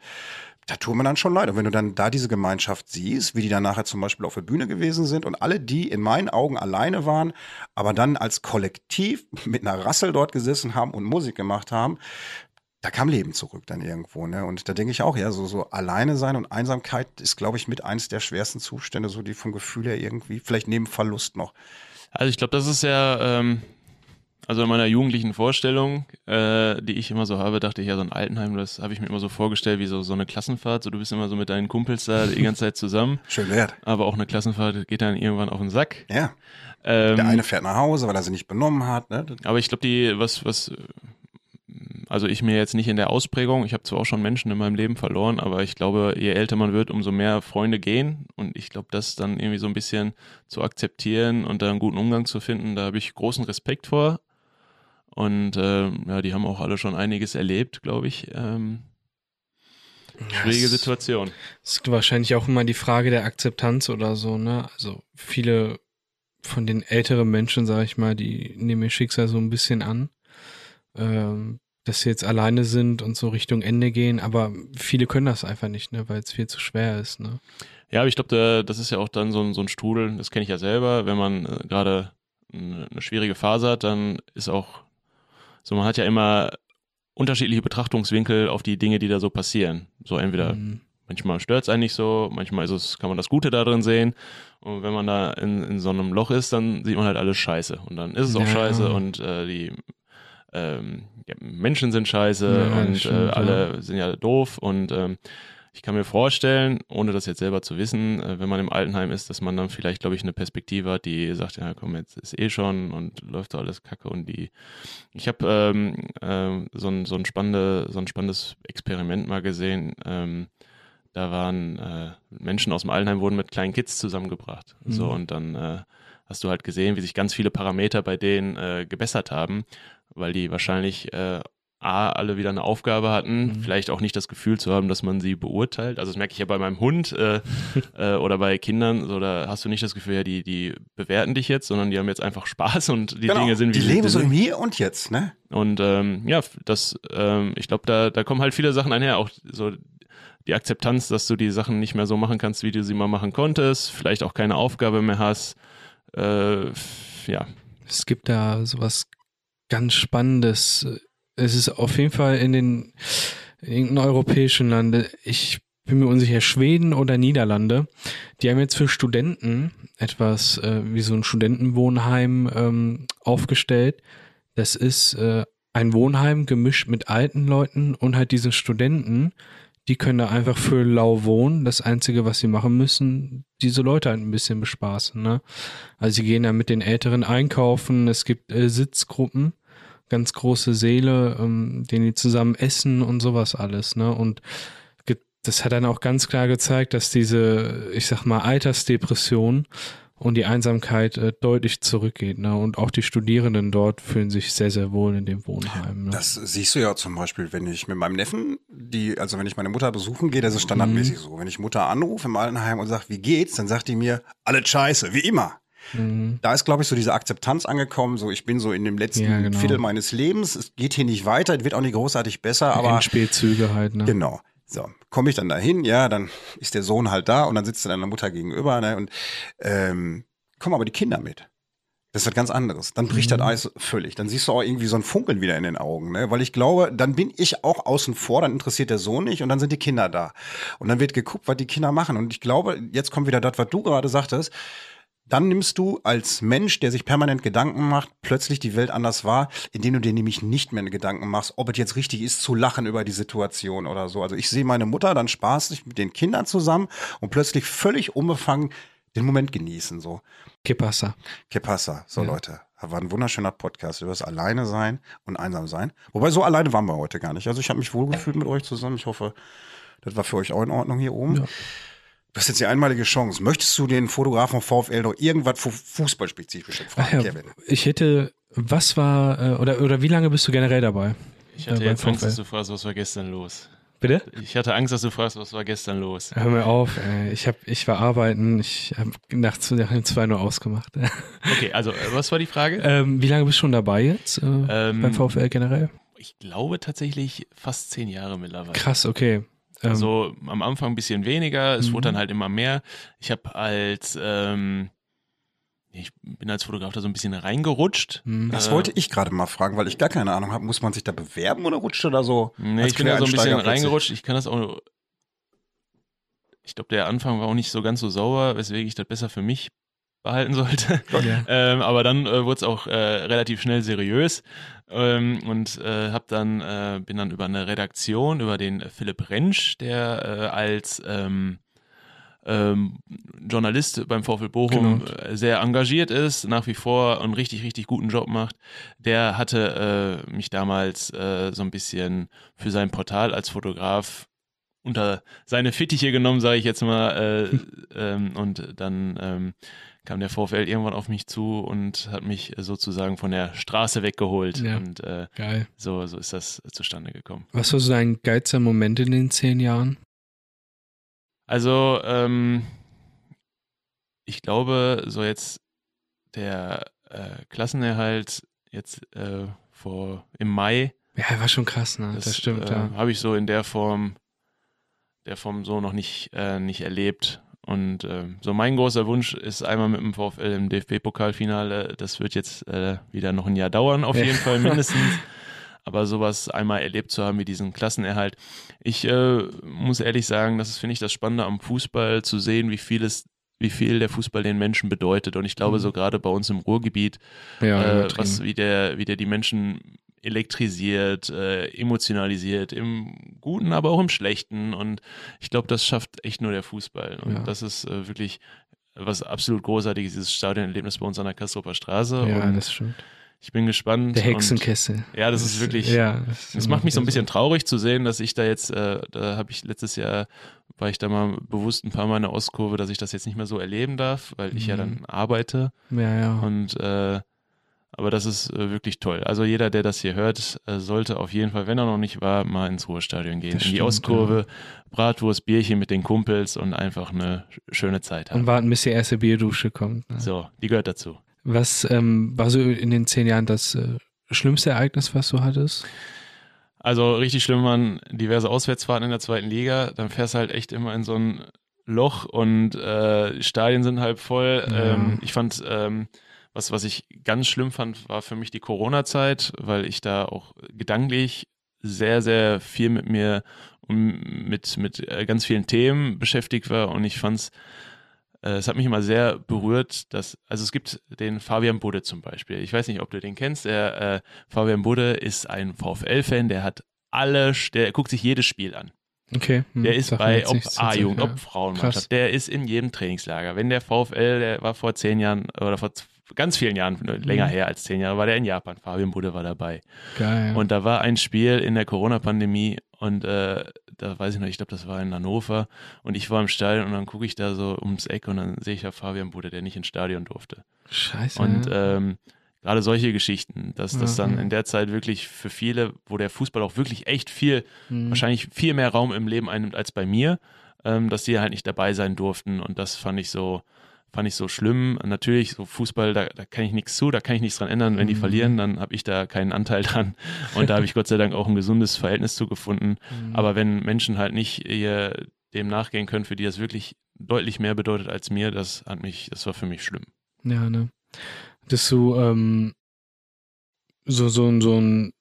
da tut mir dann schon leid. Und wenn du dann da diese Gemeinschaft siehst, wie die dann nachher zum Beispiel auf der Bühne gewesen sind und alle, die in meinen Augen alleine waren, aber dann als Kollektiv mit einer Rassel dort gesessen haben und Musik gemacht haben, da kam Leben zurück dann irgendwo, ne? Und da denke ich auch, ja, so, so alleine sein und Einsamkeit ist, glaube ich, mit eins der schwersten Zustände, so die vom Gefühl her irgendwie, vielleicht neben Verlust noch. Also ich glaube, das ist ja, ähm, also in meiner jugendlichen Vorstellung, äh, die ich immer so habe, dachte ich ja, so ein Altenheim, das habe ich mir immer so vorgestellt, wie so, so eine Klassenfahrt. So, du bist immer so mit deinen Kumpels da die ganze Zeit zusammen, Schön wert. aber auch eine Klassenfahrt geht dann irgendwann auf den Sack. Ja. Ähm, Der eine fährt nach Hause, weil er sie nicht benommen hat, ne? aber ich glaube, die, was, was, also ich mir jetzt nicht in der Ausprägung, ich habe zwar auch schon Menschen in meinem Leben verloren, aber ich glaube, je älter man wird, umso mehr Freunde gehen. Und ich glaube, das dann irgendwie so ein bisschen zu akzeptieren und da einen guten Umgang zu finden, da habe ich großen Respekt vor. Und ähm, ja, die haben auch alle schon einiges erlebt, glaube ich. Ähm, schwierige es- Situation. Es ist wahrscheinlich auch immer die Frage der Akzeptanz oder so, ne? Also viele von den älteren Menschen, sage ich mal, die nehmen ihr Schicksal so ein bisschen an, ähm, dass sie jetzt alleine sind und so Richtung Ende gehen, aber viele können das einfach nicht, ne? Weil es viel zu schwer ist, ne? Ja, aber ich glaube, da- das ist ja auch dann so ein, so ein Strudel, das kenne ich ja selber, wenn man äh, gerade eine, schwierige Phase hat, dann ist auch so, man hat ja immer unterschiedliche Betrachtungswinkel auf die Dinge, die da so passieren. So entweder Mhm. manchmal stört es einen nicht so, manchmal ist es, kann man das Gute darin sehen. Und wenn man da in, in so einem Loch ist, dann sieht man halt alles scheiße. Und dann ist es auch Ja. scheiße und äh, die ähm, ja, Menschen sind scheiße Ja, und stimmt, äh, alle sind ja doof und ähm, ich kann mir vorstellen, ohne das jetzt selber zu wissen, äh, wenn man im Altenheim ist, dass man dann vielleicht, glaube ich, eine Perspektive hat, die sagt, ja komm, jetzt ist eh schon und läuft doch alles kacke und die ich habe ähm, ähm, so, ein, so, ein spannende, so ein spannendes Experiment mal gesehen. Ähm, da waren äh, Menschen aus dem Altenheim wurden mit kleinen Kids zusammengebracht. So Mhm. und dann äh, hast du halt gesehen, wie sich ganz viele Parameter bei denen äh, gebessert haben, weil die wahrscheinlich äh, A, alle wieder eine Aufgabe hatten, Mhm. vielleicht auch nicht das Gefühl zu haben, dass man sie beurteilt. Also das merke ich ja bei meinem Hund äh, äh, oder bei Kindern, so da hast du nicht das Gefühl, ja, die, die bewerten dich jetzt, sondern die haben jetzt einfach Spaß und die Dinge sind, wie Genau. die leben so im Hier und Jetzt, ne? Und ähm, ja, das, ähm, ich glaube, da, da kommen halt viele Sachen einher, auch so die Akzeptanz, dass du die Sachen nicht mehr so machen kannst, wie du sie mal machen konntest, vielleicht auch keine Aufgabe mehr hast. Äh, ja, Es gibt da sowas ganz Spannendes. Es ist auf jeden Fall in den in europäischen Lande, ich bin mir unsicher, Schweden oder Niederlande, die haben jetzt für Studenten etwas äh, wie so ein Studentenwohnheim ähm, aufgestellt. Das ist äh, ein Wohnheim gemischt mit alten Leuten und halt diese Studenten, die können da einfach für lau wohnen. Das Einzige, was sie machen müssen, diese Leute halt ein bisschen bespaßen. Ne? Also sie gehen da mit den Älteren einkaufen, es gibt äh, Sitzgruppen, ganz große Säle, ähm, denen die zusammen essen und sowas alles, ne? Und das hat dann auch ganz klar gezeigt, dass diese, ich sag mal, Altersdepression und die Einsamkeit äh, deutlich zurückgeht, ne? Und auch die Studierenden dort fühlen sich sehr, sehr wohl in dem Wohnheim. Ne? Das siehst du ja zum Beispiel, wenn ich mit meinem Neffen die, also wenn ich meine Mutter besuchen gehe, das ist standardmäßig Mhm. so. Wenn ich Mutter anrufe im Altenheim und sage, wie geht's, dann sagt die mir, alles scheiße, wie immer. Mhm. Da ist, glaube ich, so diese Akzeptanz angekommen. So, ich bin so in dem letzten Ja, genau. Viertel meines Lebens. Es geht hier nicht weiter, es wird auch nicht großartig besser, aber Endspielzüge halt, ne? Genau. So, komme ich dann dahin, ja, dann ist der Sohn halt da und dann sitzt er deiner Mutter gegenüber, ne, und ähm, kommen aber die Kinder mit. Das ist was ganz anderes. Dann bricht Mhm. das Eis völlig. Dann siehst du auch irgendwie so ein Funkeln wieder in den Augen, ne? Weil ich glaube, dann bin ich auch außen vor, dann interessiert der Sohn nicht und dann sind die Kinder da. Und dann wird geguckt, was die Kinder machen. Und ich glaube, jetzt kommt wieder das, was du gerade sagtest. Dann nimmst du als Mensch, der sich permanent Gedanken macht, plötzlich die Welt anders wahr, indem du dir nämlich nicht mehr Gedanken machst, ob es jetzt richtig ist, zu lachen über die Situation oder so. Also ich sehe meine Mutter dann spaßig mit den Kindern zusammen und plötzlich völlig unbefangen den Moment genießen. So, Que pasa? que pasa? So Ja. Leute, war ein wunderschöner Podcast über das Alleine sein und einsam sein. Wobei so alleine waren wir heute gar nicht. Also ich habe mich wohlgefühlt mit euch zusammen. Ich hoffe, das war für euch auch in Ordnung hier oben. Ja. Du hast jetzt die einmalige Chance. Möchtest du den Fotografen vom VfL noch irgendwas fu- Fußballspezifisches fragen, ja, Kevin? ich hätte, was war, äh, oder, oder wie lange bist du generell dabei? Ich hatte beim jetzt Angst, dass du fragst, was war gestern los. Bitte? Ich hatte Angst, dass du fragst, was war gestern los. Hör mir auf, ey. Ich, hab, ich war arbeiten, ich habe nachts nach um zwei nur ausgemacht. Okay, also äh, was war die Frage? ähm, wie lange bist du schon dabei jetzt äh, Ähm, beim VfL generell? Ich glaube tatsächlich fast zehn Jahre mittlerweile. Krass, okay. Ähm, Also am Anfang ein bisschen weniger, es Mhm. wurde dann halt immer mehr. Ich habe als, ähm, ich bin als Fotograf da so ein bisschen reingerutscht. hm. Das Äh, wollte ich gerade mal fragen, weil ich gar keine Ahnung habe. Muss man sich da bewerben oder rutscht er da so? Nee, ich bin da so ein bisschen reingerutscht. Ich kann das auch. Ich glaube, der Anfang war auch nicht so ganz so sauber, weswegen ich das besser für mich behalten sollte. ja. Ähm, aber dann äh, wurde es auch äh, relativ schnell seriös ähm, und äh, hab dann äh, bin dann über eine Redaktion über den Philipp Rentsch, der äh, als ähm, ähm, Journalist beim VfL Bochum Genau. äh, sehr engagiert ist, nach wie vor einen richtig, richtig guten Job macht. Der hatte äh, mich damals so ein bisschen für sein Portal als Fotograf unter seine Fittiche genommen, sage ich jetzt mal. Äh, ähm, und dann ähm, kam der VfL irgendwann auf mich zu und hat mich äh, sozusagen von der Straße weggeholt. Ja. Und äh, Geil. so, so ist das zustande gekommen. Was war so dein geilster Moment in den zehn Jahren? Also, ähm, ich glaube, so jetzt der äh, Klassenerhalt jetzt äh, vor im Mai, Ja, war schon krass, ne? Das, stimmt, äh, ja. habe ich so in der Form, der Form so noch nicht, äh, nicht erlebt. Und äh, so mein großer Wunsch ist einmal mit dem VfL im DFB-Pokalfinale. Das wird jetzt äh, wieder noch ein Jahr dauern, auf jeden Fall mindestens. Aber sowas einmal erlebt zu haben wie diesen Klassenerhalt. Ich äh, muss ehrlich sagen, das ist, finde ich, das Spannende am Fußball, zu sehen, wie viel es, wie viel der Fußball den Menschen bedeutet. Und ich glaube, Mhm. so gerade bei uns im Ruhrgebiet, Ja, äh, was, wie, der, wie der die Menschen elektrisiert, äh, emotionalisiert, im Guten, aber auch im Schlechten. Und ich glaube, das schafft echt nur der Fußball. Und Ja. das ist äh, wirklich was absolut Großartiges, dieses Stadionerlebnis bei uns an der Kastroper Straße. ja, und das stimmt. ich bin gespannt. Der und- Hexenkessel. Ja, das ist wirklich. Ja, das, Es macht mich so ein bisschen traurig zu sehen, dass ich da jetzt, äh, da habe ich letztes Jahr, war ich da mal bewusst ein paar Mal in der Ostkurve, dass ich das jetzt nicht mehr so erleben darf, weil ich ja Mhm. dann arbeite. Ja, ja. Und äh, aber das ist äh, wirklich toll. Also jeder, der das hier hört, äh, sollte auf jeden Fall, wenn er noch nicht war, mal ins Ruhestadion gehen. Das in die Ostkurve, Bratwurst, Bierchen mit den Kumpels und einfach eine sch- schöne Zeit haben. Und warten, bis die erste Bierdusche kommt. Ne? So, die gehört dazu. Was ähm, war so in den zehn Jahren das äh, schlimmste Ereignis, was du hattest? Also richtig schlimm waren diverse Auswärtsfahrten in der zweiten Liga. Dann fährst du halt echt immer in so ein Loch und äh, Stadien sind halb voll. Ja. Ähm, ich fand, ähm, was, was ich ganz schlimm fand, war für mich die Corona-Zeit, weil ich da auch gedanklich sehr, sehr viel mit mir und mit, mit äh, ganz vielen Themen beschäftigt war und ich fand's äh, es hat mich immer sehr berührt, dass, also es gibt den Fabian Budde zum Beispiel. Ich weiß nicht, ob du den kennst. Der äh, Fabian Budde ist ein VfL-Fan, der hat alle, der guckt sich jedes Spiel an. Okay. hm, Der ist bei ob A-Jugend, ob Frauenmannschaft, Krass. der ist in jedem Trainingslager. Wenn der VfL, der war vor zehn Jahren oder vor ganz vielen Jahren, länger Mhm. her als zehn Jahre, war der in Japan. Fabian Budde war dabei. Geil. Und da war ein Spiel in der Corona-Pandemie und äh, da weiß ich noch, ich glaube, das war in Hannover und ich war im Stadion und dann gucke ich da so ums Eck und dann sehe ich ja Fabian Bude, der nicht ins Stadion durfte. Scheiße. Und ähm, gerade solche Geschichten, dass das Ja, dann ja. in der Zeit wirklich für viele, wo der Fußball auch wirklich echt viel, Mhm. wahrscheinlich viel mehr Raum im Leben einnimmt als bei mir, ähm, dass die halt nicht dabei sein durften und das fand ich so, fand ich so schlimm. Natürlich, so Fußball, da, da kann ich nichts zu, da kann ich nichts dran ändern. Wenn die Mhm. verlieren, dann habe ich da keinen Anteil dran. Und da habe ich Gott sei Dank auch ein gesundes Verhältnis zu gefunden. Mhm. Aber wenn Menschen halt nicht ihr dem nachgehen können, für die das wirklich deutlich mehr bedeutet als mir, das hat mich, das war für mich schlimm. Ja, ne. Dass du ähm, so, so, ein- so ein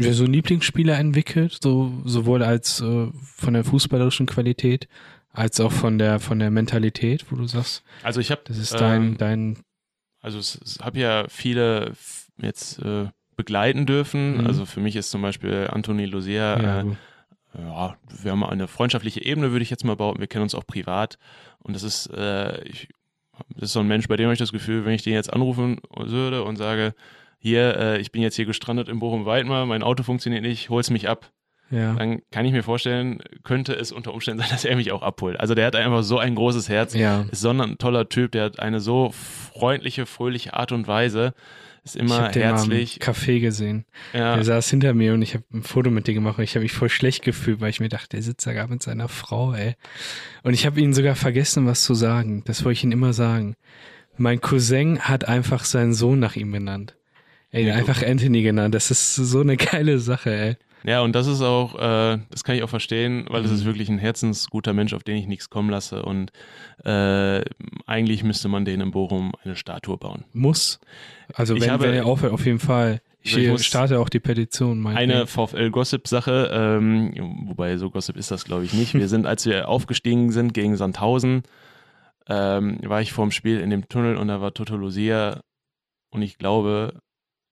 ja, so ein Lieblingsspieler entwickelt, so, sowohl als äh, von der fußballerischen Qualität als auch von der von der Mentalität, wo du sagst, Also ich habe das ist dein, Ähm, dein Also es, habe ja viele jetzt äh, begleiten dürfen. Mhm. Also für mich ist zum Beispiel Anthony Lucia, ja, äh, ja, wir haben eine freundschaftliche Ebene, würde ich jetzt mal behaupten. Wir kennen uns auch privat. Und das ist, äh, ich, das ist so ein Mensch, bei dem habe ich das Gefühl, wenn ich den jetzt anrufen würde und sage, hier, äh, ich bin jetzt hier gestrandet in Bochum-Weidmar, mein Auto funktioniert nicht, hol's mich ab. Ja. Dann kann ich mir vorstellen, könnte es unter Umständen sein, dass er mich auch abholt. Also der hat einfach so ein großes Herz ja. ist so ein toller Typ, der hat eine so freundliche, fröhliche Art und Weise, ist Ich immer habe den mal herzlich. im Café gesehen. Ja, Er saß hinter mir und ich habe ein Foto mit dir gemacht und ich habe mich voll schlecht gefühlt, weil ich mir dachte, der sitzt da gerade mit seiner Frau, ey. Und ich habe ihn sogar vergessen, was zu sagen. Das wollte ich ihm immer sagen. Mein Cousin hat einfach seinen Sohn nach ihm benannt. Ey, Ja, einfach Anthony genannt. Das ist so eine geile Sache, ey. Ja, und das ist auch, äh, das kann ich auch verstehen, weil das Mhm. ist wirklich ein herzensguter Mensch, auf den ich nichts kommen lasse. Und äh, eigentlich müsste man den in Bochum eine Statue bauen. Muss. Also Ich wenn, habe- wenn er aufhört, auf jeden Fall. Ich, Ich starte auch die Petition. Eine. VfL-Gossip-Sache, ähm, wobei so Gossip ist das, glaube ich, nicht. Wir sind, als wir aufgestiegen sind gegen Sandhausen, ähm, war ich vorm Spiel in dem Tunnel und da war Toto Lucia und ich glaube,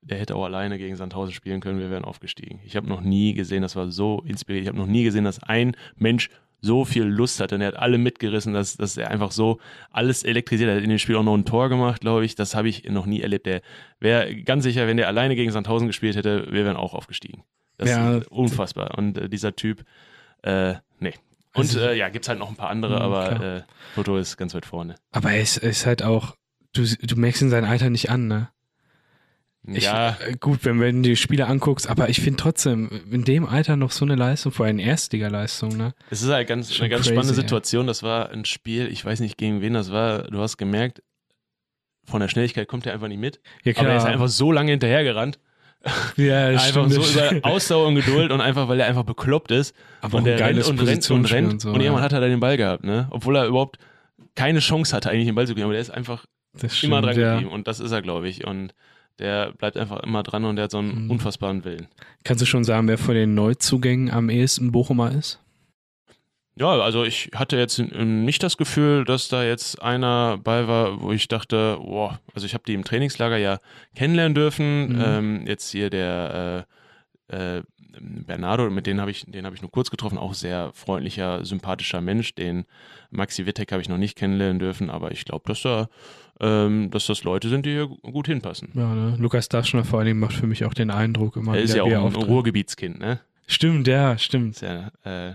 der hätte auch alleine gegen Sandhausen spielen können, wir wären aufgestiegen. Ich habe noch nie gesehen, das war so inspiriert, ich habe noch nie gesehen, dass ein Mensch so viel Lust hatte und er hat alle mitgerissen, dass, dass er einfach so alles elektrisiert hat. Er hat in dem Spiel auch noch ein Tor gemacht, glaube ich. Das habe ich noch nie erlebt. Der wäre ganz sicher, wenn der alleine gegen Sandhausen gespielt hätte, wir wären auch aufgestiegen. Das Ja. ist unfassbar. Und äh, dieser Typ, äh, nee. Und Also- äh, ja, gibt's halt noch ein paar andere, Mhm, aber klar. äh, Toto ist ganz weit vorne. Aber er ist, ist halt auch, du, du merkst in sein Alter nicht an, ne? Ja, äh, gut, wenn, wenn du die Spiele anguckst, aber ich finde trotzdem, in dem Alter noch so eine Leistung, vor allem Erstliga-Leistung, ne? es ist halt ganz, Schon eine ganz crazy, spannende. Situation. Das war ein Spiel, ich weiß nicht gegen wen das war. Du hast gemerkt, von der Schnelligkeit kommt er einfach nicht mit. Ja, Aber er ist einfach so lange hinterhergerannt. ja, Einfach stimmt, so über stimmt. Ausdauer und Geduld und einfach, weil er einfach bekloppt ist. aber und der rennt und rennt und rennt. und so. und irgendwann ja. hat er da den Ball gehabt, ne? Obwohl er überhaupt keine Chance hatte, eigentlich den Ball zu kriegen. Aber der ist einfach das stimmt, immer dran ja. geblieben. Und das ist er, glaube ich. Und der bleibt einfach immer dran und der hat so einen Mhm. unfassbaren Willen. Kannst du schon sagen, wer von den Neuzugängen am ehesten Bochumer ist? Ja, also ich hatte jetzt nicht das Gefühl, dass da jetzt einer bei war, wo ich dachte, boah, also ich habe die im Trainingslager ja kennenlernen dürfen. Mhm. Ähm, jetzt hier der äh, äh, Bernardo, mit denen habe ich, den habe ich nur kurz getroffen, auch sehr freundlicher, sympathischer Mensch. Den Maxi Wittek habe ich noch nicht kennenlernen dürfen, aber ich glaube, dass da, ähm, dass das Leute sind, die hier gut hinpassen. Ja, ne? Lukas Daschner vor allem macht für mich auch den Eindruck immer er ist wieder, ja auch ein auftritt. Ruhrgebietskind, ne? Stimmt, ja, stimmt. Ist ja, äh,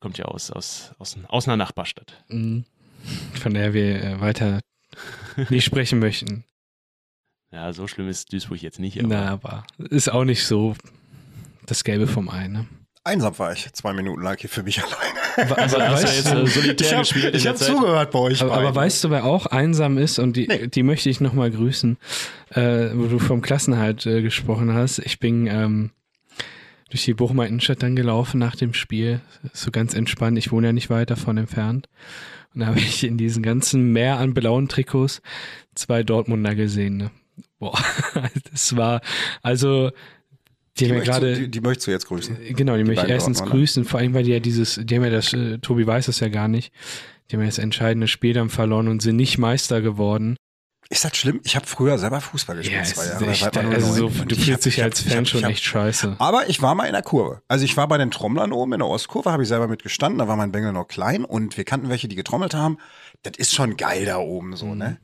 kommt ja aus, aus, aus, aus einer Nachbarstadt. Mhm. Von der wir äh, weiter nicht sprechen möchten. Ja, so schlimm ist Duisburg jetzt nicht, aber Na, aber ist auch nicht so das Gelbe vom Ei, ne? Einsam war ich. Zwei Minuten lag hier für mich alleine. Also hast weißt jetzt du- solitär Ich gespielt hab zugehört bei euch. Aber, aber weißt du, wer auch einsam ist und die, Nee. die möchte ich nochmal grüßen, äh, wo du vom Klassenhalt äh, gesprochen hast. Ich bin ähm, durch die Bochumer Innenstadt dann gelaufen nach dem Spiel, so ganz entspannt. Ich wohne ja nicht weit davon entfernt. Und da habe ich in diesen ganzen Meer an blauen Trikots zwei Dortmunder gesehen. Ne? Boah, das war, also, die, die, gerade, du, die, die möchtest du jetzt grüßen. Genau, die, möchte ich erstens Dortmunder. grüßen, vor allem, weil die ja dieses, die haben ja das, äh, Tobi weiß es ja gar nicht, die haben ja das entscheidende Spiel dann verloren und sind nicht Meister geworden. Ist das schlimm? Ich habe früher selber Fußball gespielt, es zwei Jahre. echt, also so, du fühlst dich als Fan hab- schon hab- echt scheiße. Aber ich war mal in der Kurve. Also ich war bei den Trommlern oben in der Ostkurve, habe ich selber mitgestanden, da war mein Bengel noch klein und wir kannten welche, die getrommelt haben. Das ist schon geil da oben so, ne?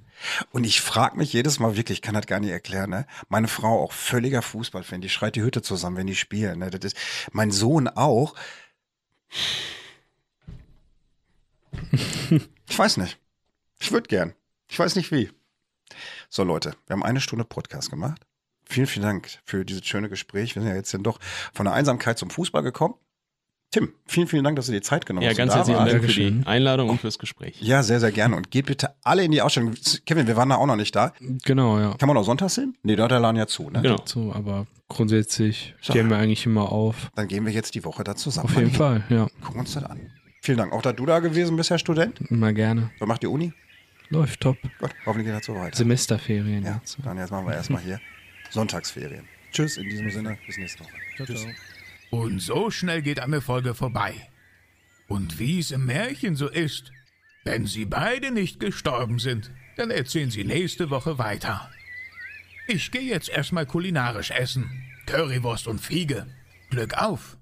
Und ich frage mich jedes Mal wirklich, ich kann das gar nicht erklären, ne? Meine Frau auch völliger Fußballfan, die schreit die Hütte zusammen, wenn die spielen, ne? Das ist, mein Sohn auch. Ich weiß nicht. Ich würde gern. Ich weiß nicht wie. So Leute, wir haben eine Stunde Podcast gemacht. Vielen, vielen Dank für dieses schöne Gespräch. Wir sind ja jetzt dann doch von der Einsamkeit zum Fußball gekommen. Tim, vielen, vielen Dank, dass du dir Zeit genommen Ja, hast. ganz und da herzlichen. Dank für die Dankeschön. Einladung und fürs Gespräch. Ja, sehr, sehr gerne. Und geht bitte alle in die Ausstellung. Kevin, wir waren da auch noch nicht da. Genau, ja. Kann man auch sonntags hin? Nee, da hat der Laden ja zu, ne? Genau. So, aber grundsätzlich So. stehen wir eigentlich immer auf. Dann gehen wir jetzt die Woche da zusammen. Auf jeden Fall, ja. Gucken uns das an. Vielen Dank. Auch da du da gewesen bist, Herr Student. Immer gerne. Was macht die Uni? Läuft top. Gut, hoffentlich geht das so weiter. Semesterferien Ja, jetzt. dann jetzt machen wir erstmal hier Sonntagsferien. Tschüss, in diesem Sinne, bis nächste Woche. Tschüss. Und so schnell geht eine Folge vorbei. Und wie es im Märchen so ist, wenn sie beide nicht gestorben sind, dann erzählen sie nächste Woche weiter. Ich gehe jetzt erstmal kulinarisch essen. Currywurst und Fiege. Glück auf!